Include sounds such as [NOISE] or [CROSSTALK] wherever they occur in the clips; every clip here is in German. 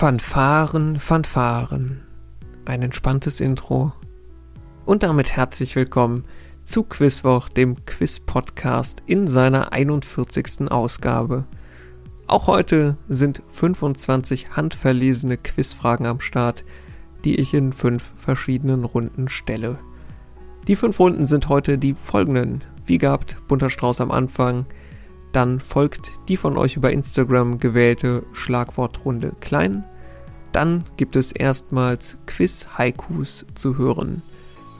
Fanfaren, Fanfaren. Ein entspanntes Intro. Und damit herzlich willkommen zu Quizwoch, dem Quiz-Podcast in seiner 41. Ausgabe. Auch heute sind 25 handverlesene Quizfragen am Start, die ich in fünf verschiedenen Runden stelle. Die fünf Runden sind heute die folgenden. Wie gehabt, bunter Strauß am Anfang, dann folgt die von euch über Instagram gewählte Schlagwortrunde klein. Dann gibt es erstmals Quiz-Haikus zu hören.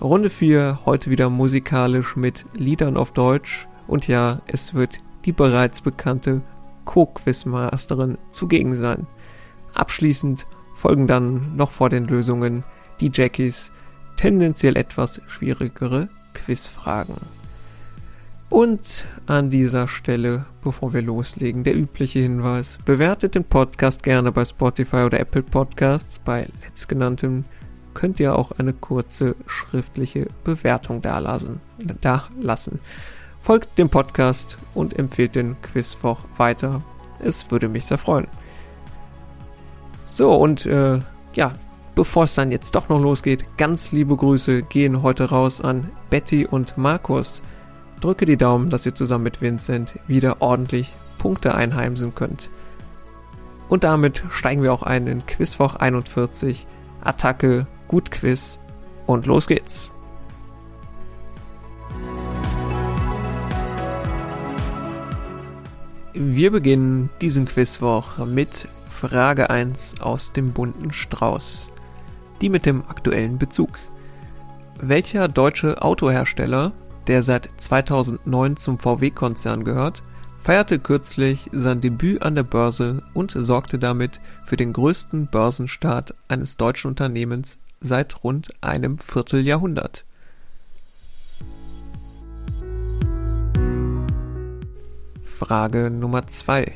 Runde 4 heute wieder musikalisch mit Liedern auf Deutsch. Und ja, es wird die bereits bekannte Co-Quizmasterin zugegen sein. Abschließend folgen dann noch vor den Lösungen die Jackies tendenziell etwas schwierigere Quizfragen. Und an dieser Stelle, bevor wir loslegen, der übliche Hinweis. Bewertet den Podcast gerne bei Spotify oder Apple Podcasts. Bei letztgenanntem könnt ihr auch eine kurze schriftliche Bewertung dalassen. Da lassen. Folgt dem Podcast und empfehlt den Quizwoch weiter. Es würde mich sehr freuen. So, und äh, ja, bevor es dann jetzt doch noch losgeht, ganz liebe Grüße gehen heute raus an Betty und Markus drücke die Daumen, dass ihr zusammen mit Vincent wieder ordentlich Punkte einheimsen könnt. Und damit steigen wir auch ein in Quizwoch 41, Attacke, Gut Quiz und los geht's. Wir beginnen diesen Quizwoch mit Frage 1 aus dem bunten Strauß. Die mit dem aktuellen Bezug. Welcher deutsche Autohersteller der seit 2009 zum VW-Konzern gehört, feierte kürzlich sein Debüt an der Börse und sorgte damit für den größten Börsenstart eines deutschen Unternehmens seit rund einem Vierteljahrhundert. Frage Nummer 2.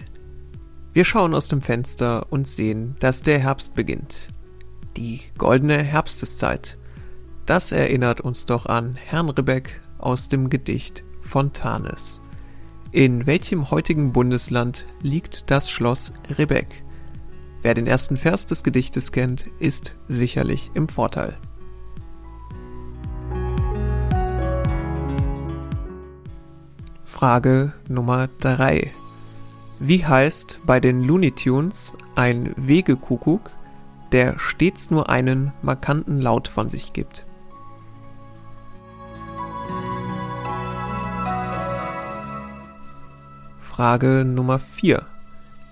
Wir schauen aus dem Fenster und sehen, dass der Herbst beginnt. Die goldene Herbsteszeit. Das erinnert uns doch an Herrn Ribbeck aus dem Gedicht Fontanes. In welchem heutigen Bundesland liegt das Schloss Ribbeck? Wer den ersten Vers des Gedichtes kennt, ist sicherlich im Vorteil. Frage Nummer 3. Wie heißt bei den Looney Tunes ein Wegekuckuck, der stets nur einen markanten Laut von sich gibt? Frage Nummer 4.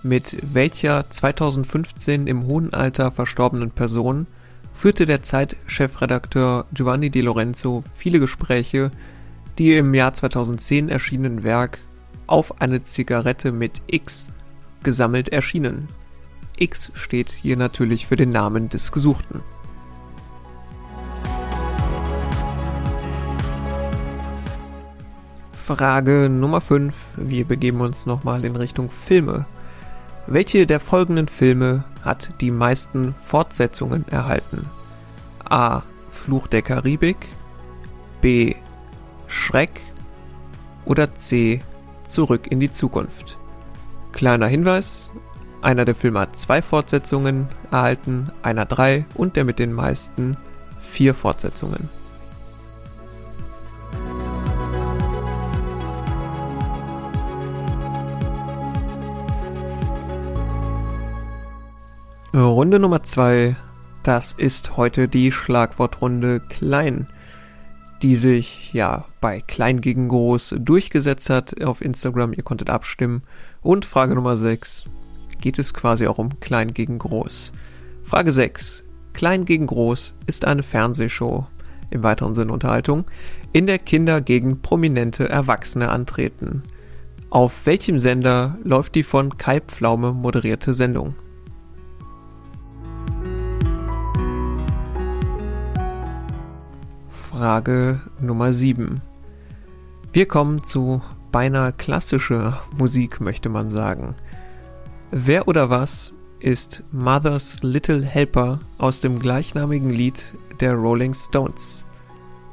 Mit welcher 2015 im hohen Alter verstorbenen Person führte der Zeit-Chefredakteur Giovanni Di Lorenzo viele Gespräche, die im Jahr 2010 erschienenen Werk Auf eine Zigarette mit X gesammelt erschienen. X steht hier natürlich für den Namen des Gesuchten. Frage Nummer 5. Wir begeben uns nochmal in Richtung Filme. Welche der folgenden Filme hat die meisten Fortsetzungen erhalten? A. Fluch der Karibik, B. Schreck oder C. Zurück in die Zukunft. Kleiner Hinweis, einer der Filme hat zwei Fortsetzungen erhalten, einer drei und der mit den meisten vier Fortsetzungen. Runde Nummer zwei, das ist heute die Schlagwortrunde Klein, die sich ja bei Klein gegen Groß durchgesetzt hat auf Instagram. Ihr konntet abstimmen. Und Frage Nummer 6 geht es quasi auch um Klein gegen Groß. Frage 6. Klein gegen Groß ist eine Fernsehshow, im weiteren Sinne Unterhaltung, in der Kinder gegen prominente Erwachsene antreten. Auf welchem Sender läuft die von Kai Pflaume moderierte Sendung? Frage Nummer 7. Wir kommen zu beinahe klassischer Musik, möchte man sagen. Wer oder was ist Mother's Little Helper aus dem gleichnamigen Lied der Rolling Stones?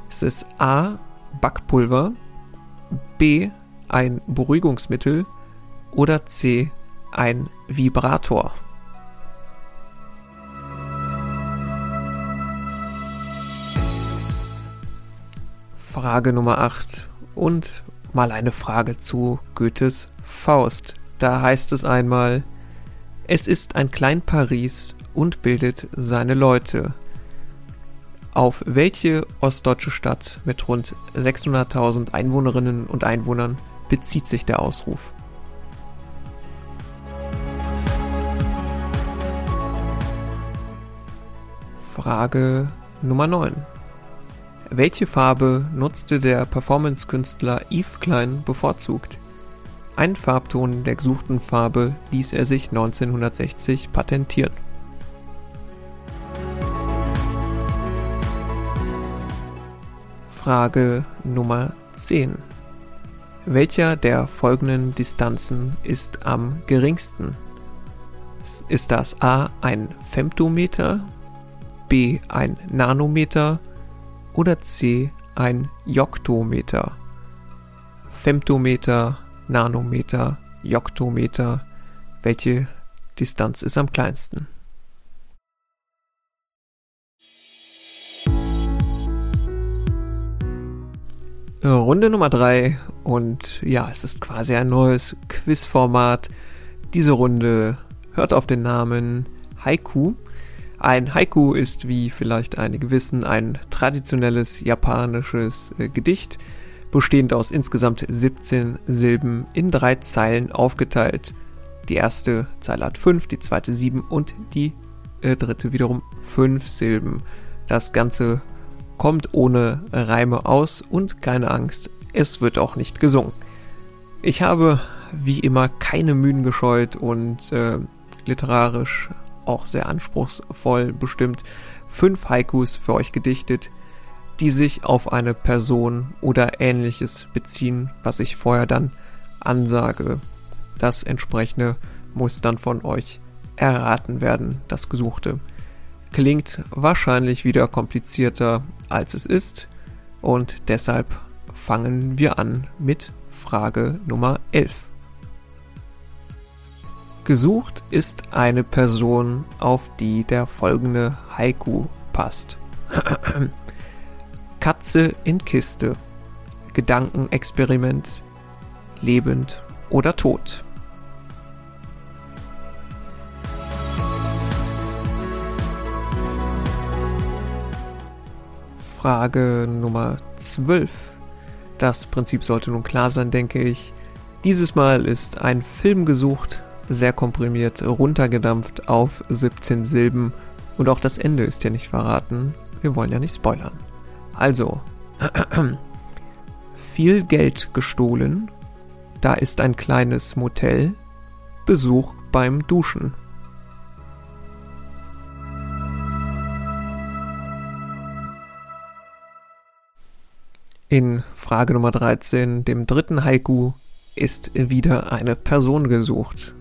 Ist es A. Backpulver, B. ein Beruhigungsmittel oder C. ein Vibrator? Frage Nummer 8 und mal eine Frage zu Goethes Faust. Da heißt es einmal, es ist ein Klein Paris und bildet seine Leute. Auf welche ostdeutsche Stadt mit rund 600.000 Einwohnerinnen und Einwohnern bezieht sich der Ausruf? Frage Nummer 9. Welche Farbe nutzte der Performance-Künstler Yves Klein bevorzugt? Einen Farbton der gesuchten Farbe ließ er sich 1960 patentieren. Frage Nummer 10. Welcher der folgenden Distanzen ist am geringsten? Ist das A ein Femtometer, B ein Nanometer oder C ein Joktometer? Femtometer, Nanometer, Joktometer. Welche Distanz ist am kleinsten? Runde Nummer 3 und ja, es ist quasi ein neues Quizformat. Diese Runde hört auf den Namen Haiku. Ein Haiku ist, wie vielleicht einige wissen, ein traditionelles japanisches äh, Gedicht, bestehend aus insgesamt 17 Silben in drei Zeilen aufgeteilt. Die erste Zeile hat 5, die zweite 7 und die äh, dritte wiederum 5 Silben. Das Ganze kommt ohne Reime aus und keine Angst, es wird auch nicht gesungen. Ich habe wie immer keine Mühen gescheut und äh, literarisch auch sehr anspruchsvoll bestimmt fünf Haikus für euch gedichtet, die sich auf eine Person oder ähnliches beziehen, was ich vorher dann ansage. Das entsprechende muss dann von euch erraten werden, das Gesuchte. Klingt wahrscheinlich wieder komplizierter als es ist und deshalb fangen wir an mit Frage Nummer 11. Gesucht ist eine Person, auf die der folgende Haiku passt. [CLEARS THROAT] Katze in Kiste. Gedankenexperiment. Lebend oder tot. Frage Nummer 12. Das Prinzip sollte nun klar sein, denke ich. Dieses Mal ist ein Film gesucht, sehr komprimiert, runtergedampft auf 17 Silben und auch das Ende ist ja nicht verraten. Wir wollen ja nicht spoilern. Also, [CLEARS THROAT] viel Geld gestohlen, da ist ein kleines Motel, Besuch beim Duschen. In Frage Nummer 13, dem dritten Haiku, ist wieder eine Person gesucht.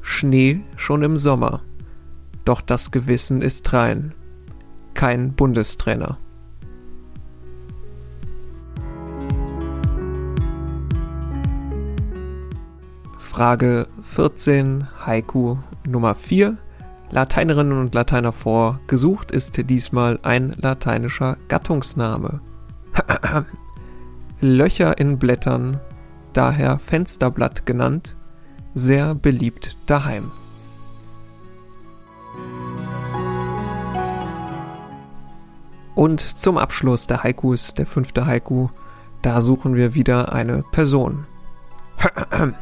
Schnee schon im Sommer. Doch das Gewissen ist rein. Kein Bundestrainer. Frage 14, Haiku Nummer 4. Lateinerinnen und Lateiner vor. Gesucht ist diesmal ein lateinischer Gattungsname. [CLEARS THROAT] Löcher in Blättern, daher Fensterblatt genannt, sehr beliebt daheim. Und zum Abschluss der Haikus, der fünfte Haiku, da suchen wir wieder eine Person. [CLEARS THROAT]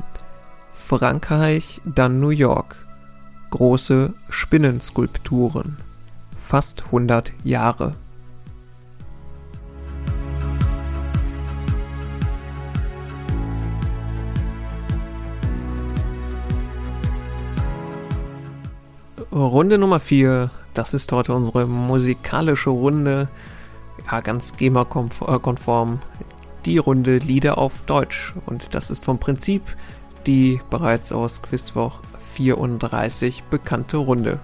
Frankreich, dann New York. Große Spinnenskulpturen. Fast 100 Jahre. Runde Nummer 4. Das ist heute unsere musikalische Runde. Ja, ganz GEMA-konform. Die Runde Lieder auf Deutsch. Und das ist vom Prinzip die bereits aus Quizwoch 34 bekannte Runde.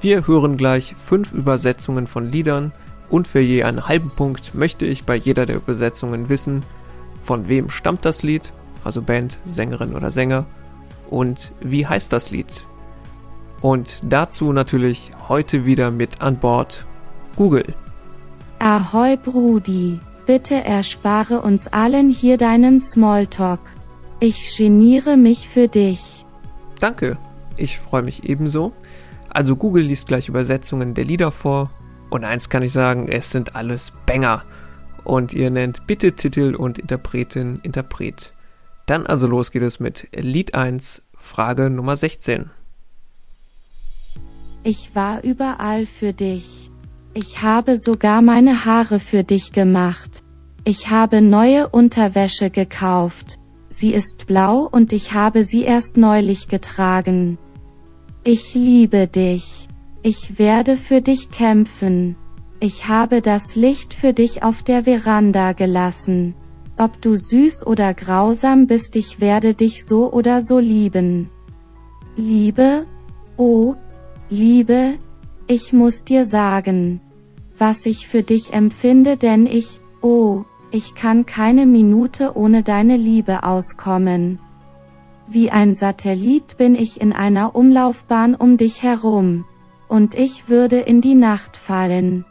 Wir hören gleich fünf Übersetzungen von Liedern und für je einen halben Punkt möchte ich bei jeder der Übersetzungen wissen, von wem stammt das Lied, also Band, Sängerin oder Sänger, und wie heißt das Lied. Und dazu natürlich heute wieder mit an Bord Google. Ahoi Brudi, bitte erspare uns allen hier deinen Smalltalk. Ich geniere mich für dich. Danke, ich freue mich ebenso. Also Google liest gleich Übersetzungen der Lieder vor. Und eins kann ich sagen, es sind alles Banger. Und ihr nennt bitte Titel und Interpretin Interpret. Dann also los geht es mit Lied 1, Frage Nummer 16. Ich war überall für dich. Ich habe sogar meine Haare für dich gemacht. Ich habe neue Unterwäsche gekauft. Sie ist blau und ich habe sie erst neulich getragen. Ich liebe dich. Ich werde für dich kämpfen. Ich habe das Licht für dich auf der Veranda gelassen. Ob du süß oder grausam bist, ich werde dich so oder so lieben. Liebe, oh, Liebe, ich muss dir sagen, was ich für dich empfinde, denn ich, oh, ich kann keine Minute ohne deine Liebe auskommen. Wie ein Satellit bin ich in einer Umlaufbahn um dich herum. Und ich würde in die Nacht fallen.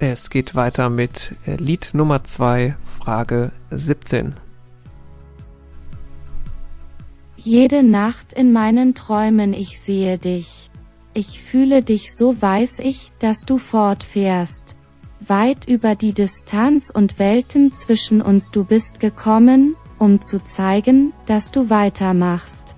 Es geht weiter mit Lied Nummer 2, Frage 17. Jede Nacht in meinen Träumen ich sehe dich. Ich fühle dich so weiß ich, dass du fortfährst. Weit über die Distanz und Welten zwischen uns du bist gekommen, um zu zeigen, dass du weitermachst.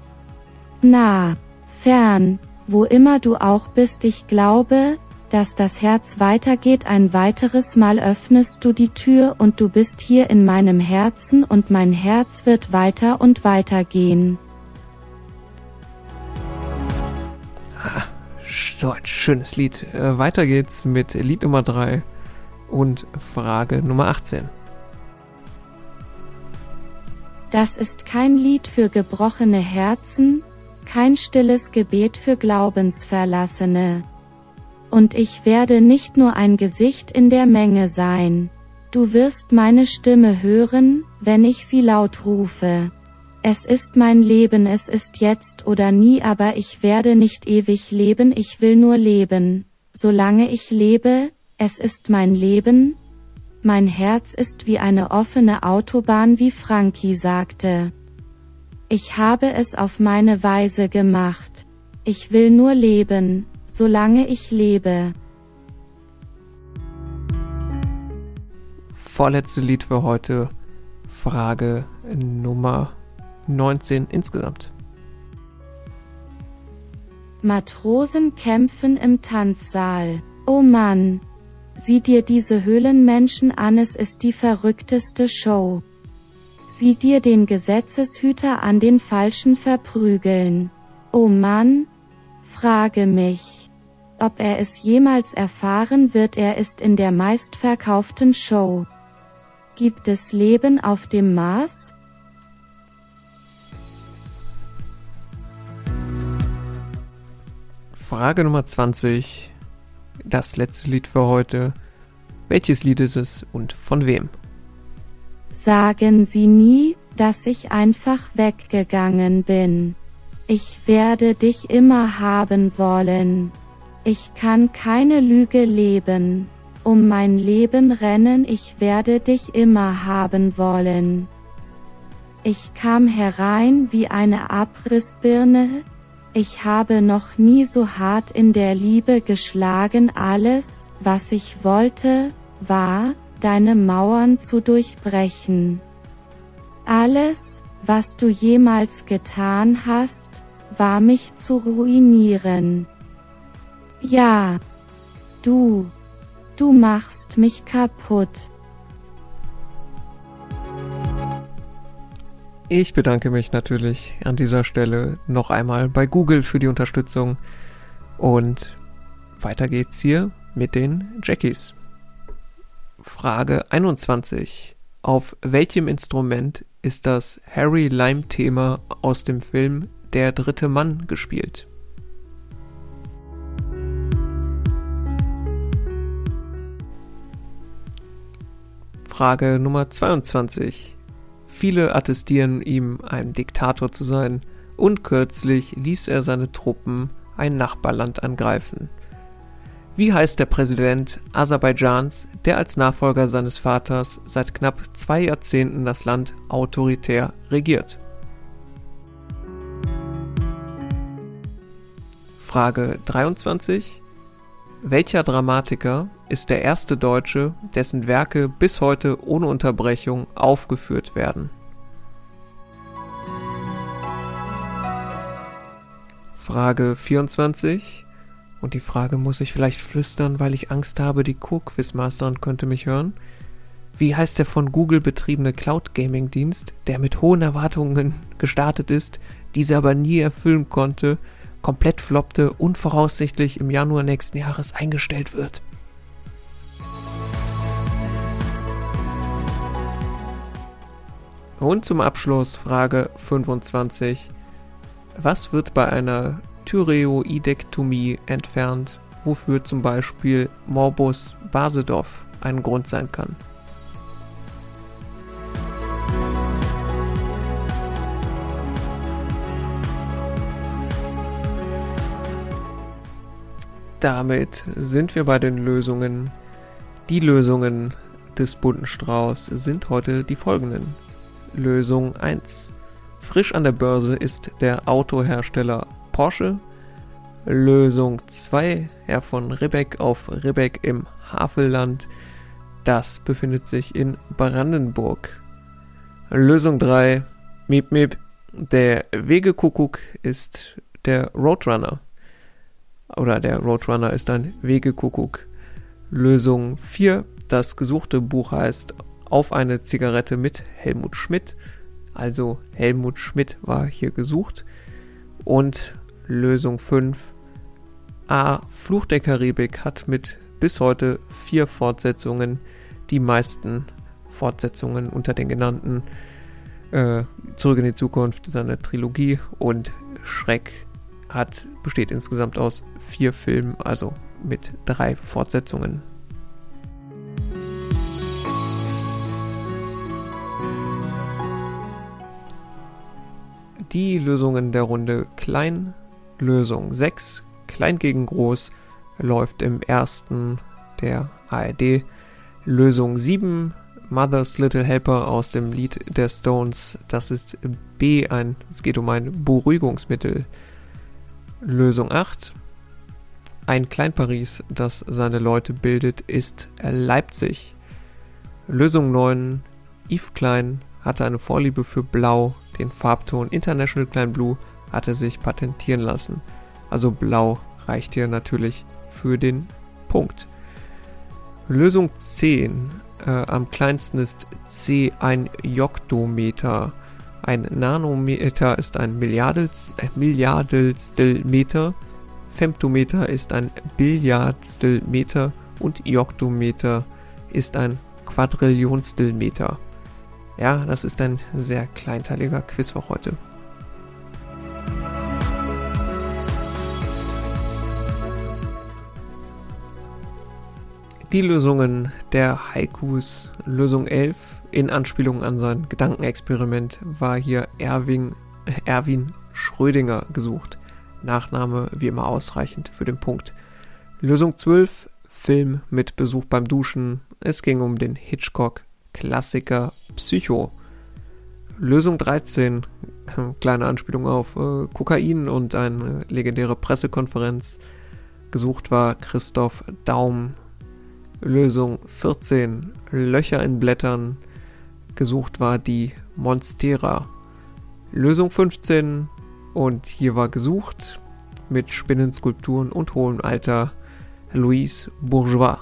Nah, fern, wo immer du auch bist, ich glaube, dass das Herz weitergeht, ein weiteres Mal öffnest du die Tür und du bist hier in meinem Herzen und mein Herz wird weiter und weiter gehen. So ein schönes Lied. Äh, weiter geht's mit Lied Nummer 3 und Frage Nummer 18. Das ist kein Lied für gebrochene Herzen, kein stilles Gebet für Glaubensverlassene. Und ich werde nicht nur ein Gesicht in der Menge sein. Du wirst meine Stimme hören, wenn ich sie laut rufe. Es ist mein Leben, es ist jetzt oder nie, aber ich werde nicht ewig leben, ich will nur leben. Solange ich lebe, es ist mein Leben. Mein Herz ist wie eine offene Autobahn, wie Frankie sagte. Ich habe es auf meine Weise gemacht. Ich will nur leben, solange ich lebe. Vorletzte Lied für heute. Frage Nummer 19 insgesamt. Matrosen kämpfen im Tanzsaal. Oh Mann! Sieh dir diese Höhlenmenschen an, es ist die verrückteste Show. Sieh dir den Gesetzeshüter an den Falschen verprügeln. Oh Mann! Frage mich. Ob er es jemals erfahren wird, er ist in der meistverkauften Show. Gibt es Leben auf dem Mars? Frage Nummer 20. Das letzte Lied für heute. Welches Lied ist es und von wem? Sagen Sie nie, dass ich einfach weggegangen bin. Ich werde dich immer haben wollen. Ich kann keine Lüge leben. Um mein Leben rennen, ich werde dich immer haben wollen. Ich kam herein wie eine Abrissbirne, ich habe noch nie so hart in der Liebe geschlagen, alles, was ich wollte, war, deine Mauern zu durchbrechen. Alles, was du jemals getan hast, war mich zu ruinieren. Ja, du, du machst mich kaputt. Ich bedanke mich natürlich an dieser Stelle noch einmal bei Google für die Unterstützung und weiter geht's hier mit den Jackies. Frage 21. Auf welchem Instrument ist das Harry Lime Thema aus dem Film Der dritte Mann gespielt? Frage Nummer 22. Viele attestieren ihm, ein Diktator zu sein, und kürzlich ließ er seine Truppen ein Nachbarland angreifen. Wie heißt der Präsident Aserbaidschans, der als Nachfolger seines Vaters seit knapp zwei Jahrzehnten das Land autoritär regiert? Frage 23. Welcher Dramatiker ist der erste Deutsche, dessen Werke bis heute ohne Unterbrechung aufgeführt werden? Frage 24. Und die Frage muss ich vielleicht flüstern, weil ich Angst habe, die Co-Quizmasterin könnte mich hören. Wie heißt der von Google betriebene Cloud Gaming Dienst, der mit hohen Erwartungen [LAUGHS] gestartet ist, diese aber nie erfüllen konnte, komplett floppte und voraussichtlich im Januar nächsten Jahres eingestellt wird? Und zum Abschluss Frage 25. Was wird bei einer Thyreoidektomie entfernt, wofür zum Beispiel Morbus Basedow ein Grund sein kann. Damit sind wir bei den Lösungen. Die Lösungen des bunten Strauß sind heute die folgenden. Lösung 1. Frisch an der Börse ist der Autohersteller Porsche. Lösung 2, Herr von Ribbeck auf Ribbeck im Havelland. Das befindet sich in Brandenburg. Lösung 3, Miep Miep. Der Wegekuckuck ist der Roadrunner. Oder der Roadrunner ist ein Wegekuckuck. Lösung 4, das gesuchte Buch heißt Auf eine Zigarette mit Helmut Schmidt. Also Helmut Schmidt war hier gesucht. Und Lösung 5. A. Fluch der Karibik hat mit bis heute vier Fortsetzungen die meisten Fortsetzungen unter den genannten äh, Zurück in die Zukunft, seine Trilogie und Schreck hat, besteht insgesamt aus vier Filmen, also mit drei Fortsetzungen. Die Lösungen der Runde klein Lösung 6, klein gegen groß, läuft im ersten der ARD. Lösung 7, Mother's Little Helper aus dem Lied der Stones. Das ist B, ein, es geht um ein Beruhigungsmittel. Lösung 8, ein Klein-Paris, das seine Leute bildet, ist Leipzig. Lösung 9, Yves Klein hatte eine Vorliebe für Blau, den Farbton International Klein Blue hatte sich patentieren lassen. Also blau reicht hier natürlich für den Punkt. Lösung 10. Äh, am kleinsten ist C ein Joktometer. Ein Nanometer ist ein Milliardels, äh, Milliardelstel Meter. Femtometer ist ein Billiardstel Meter und Joktometer ist ein Quadrillionstel Meter. Ja, das ist ein sehr kleinteiliger Quiz für heute. Die Lösungen der Haikus. Lösung 11 in Anspielung an sein Gedankenexperiment war hier Erwin, Erwin Schrödinger gesucht. Nachname wie immer ausreichend für den Punkt. Lösung 12 Film mit Besuch beim Duschen. Es ging um den Hitchcock-Klassiker Psycho. Lösung 13, [LAUGHS] kleine Anspielung auf äh, Kokain und eine legendäre Pressekonferenz. Gesucht war Christoph Daum Lösung 14 Löcher in Blättern. Gesucht war die Monstera. Lösung 15 und hier war gesucht mit Spinnenskulpturen und hohem Alter Louise Bourgeois.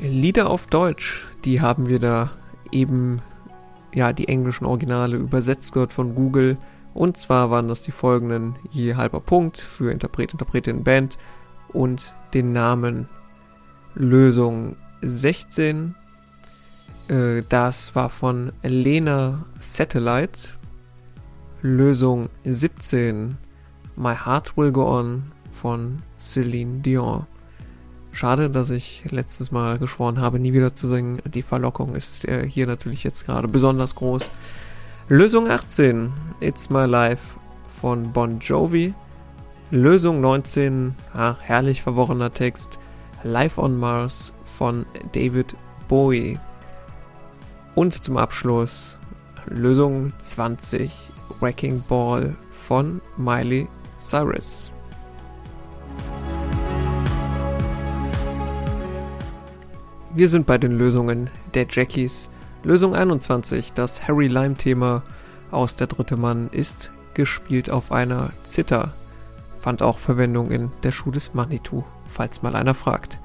Lieder auf Deutsch, die haben wir da eben ja, die englischen Originale übersetzt gehört von Google. Und zwar waren das die folgenden je halber Punkt für Interpret, Interpretin, Band und den Namen Lösung 16. Äh, das war von Lena Satellite. Lösung 17 My Heart Will Go On von Celine Dion. Schade, dass ich letztes Mal geschworen habe, nie wieder zu singen. Die Verlockung ist äh, hier natürlich jetzt gerade besonders groß. Lösung 18, It's My Life von Bon Jovi. Lösung 19, ach, herrlich verworrener Text, Life on Mars von David Bowie. Und zum Abschluss Lösung 20, Wrecking Ball von Miley Cyrus. Wir sind bei den Lösungen der Jackies. Lösung 21, das Harry Lime-Thema aus Der dritte Mann ist gespielt auf einer Zither. Fand auch Verwendung in Der Schuh des Manitou, falls mal einer fragt.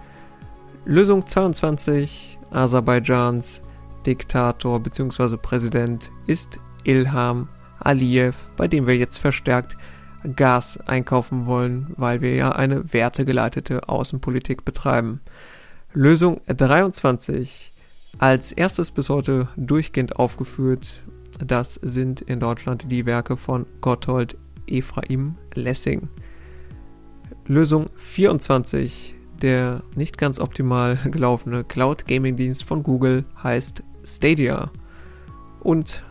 Lösung 22, Aserbaidschans Diktator bzw. Präsident ist Ilham Aliyev, bei dem wir jetzt verstärkt Gas einkaufen wollen, weil wir ja eine wertegeleitete Außenpolitik betreiben. Lösung 23. Als erstes bis heute durchgehend aufgeführt, das sind in Deutschland die Werke von Gotthold Ephraim Lessing. Lösung 24. Der nicht ganz optimal [LAUGHS] gelaufene Cloud Gaming Dienst von Google heißt Stadia. Und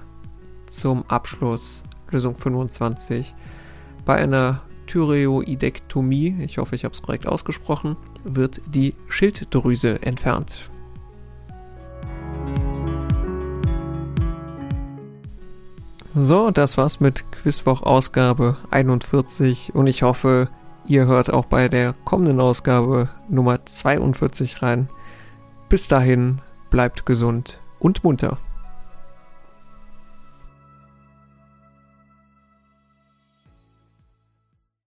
zum Abschluss Lösung 25. Bei einer Thyreoidektomie, ich hoffe, ich habe es korrekt ausgesprochen, wird die Schilddrüse entfernt. So, das war's mit Quizwoch Ausgabe 41 und ich hoffe, ihr hört auch bei der kommenden Ausgabe Nummer 42 rein. Bis dahin, bleibt gesund und munter.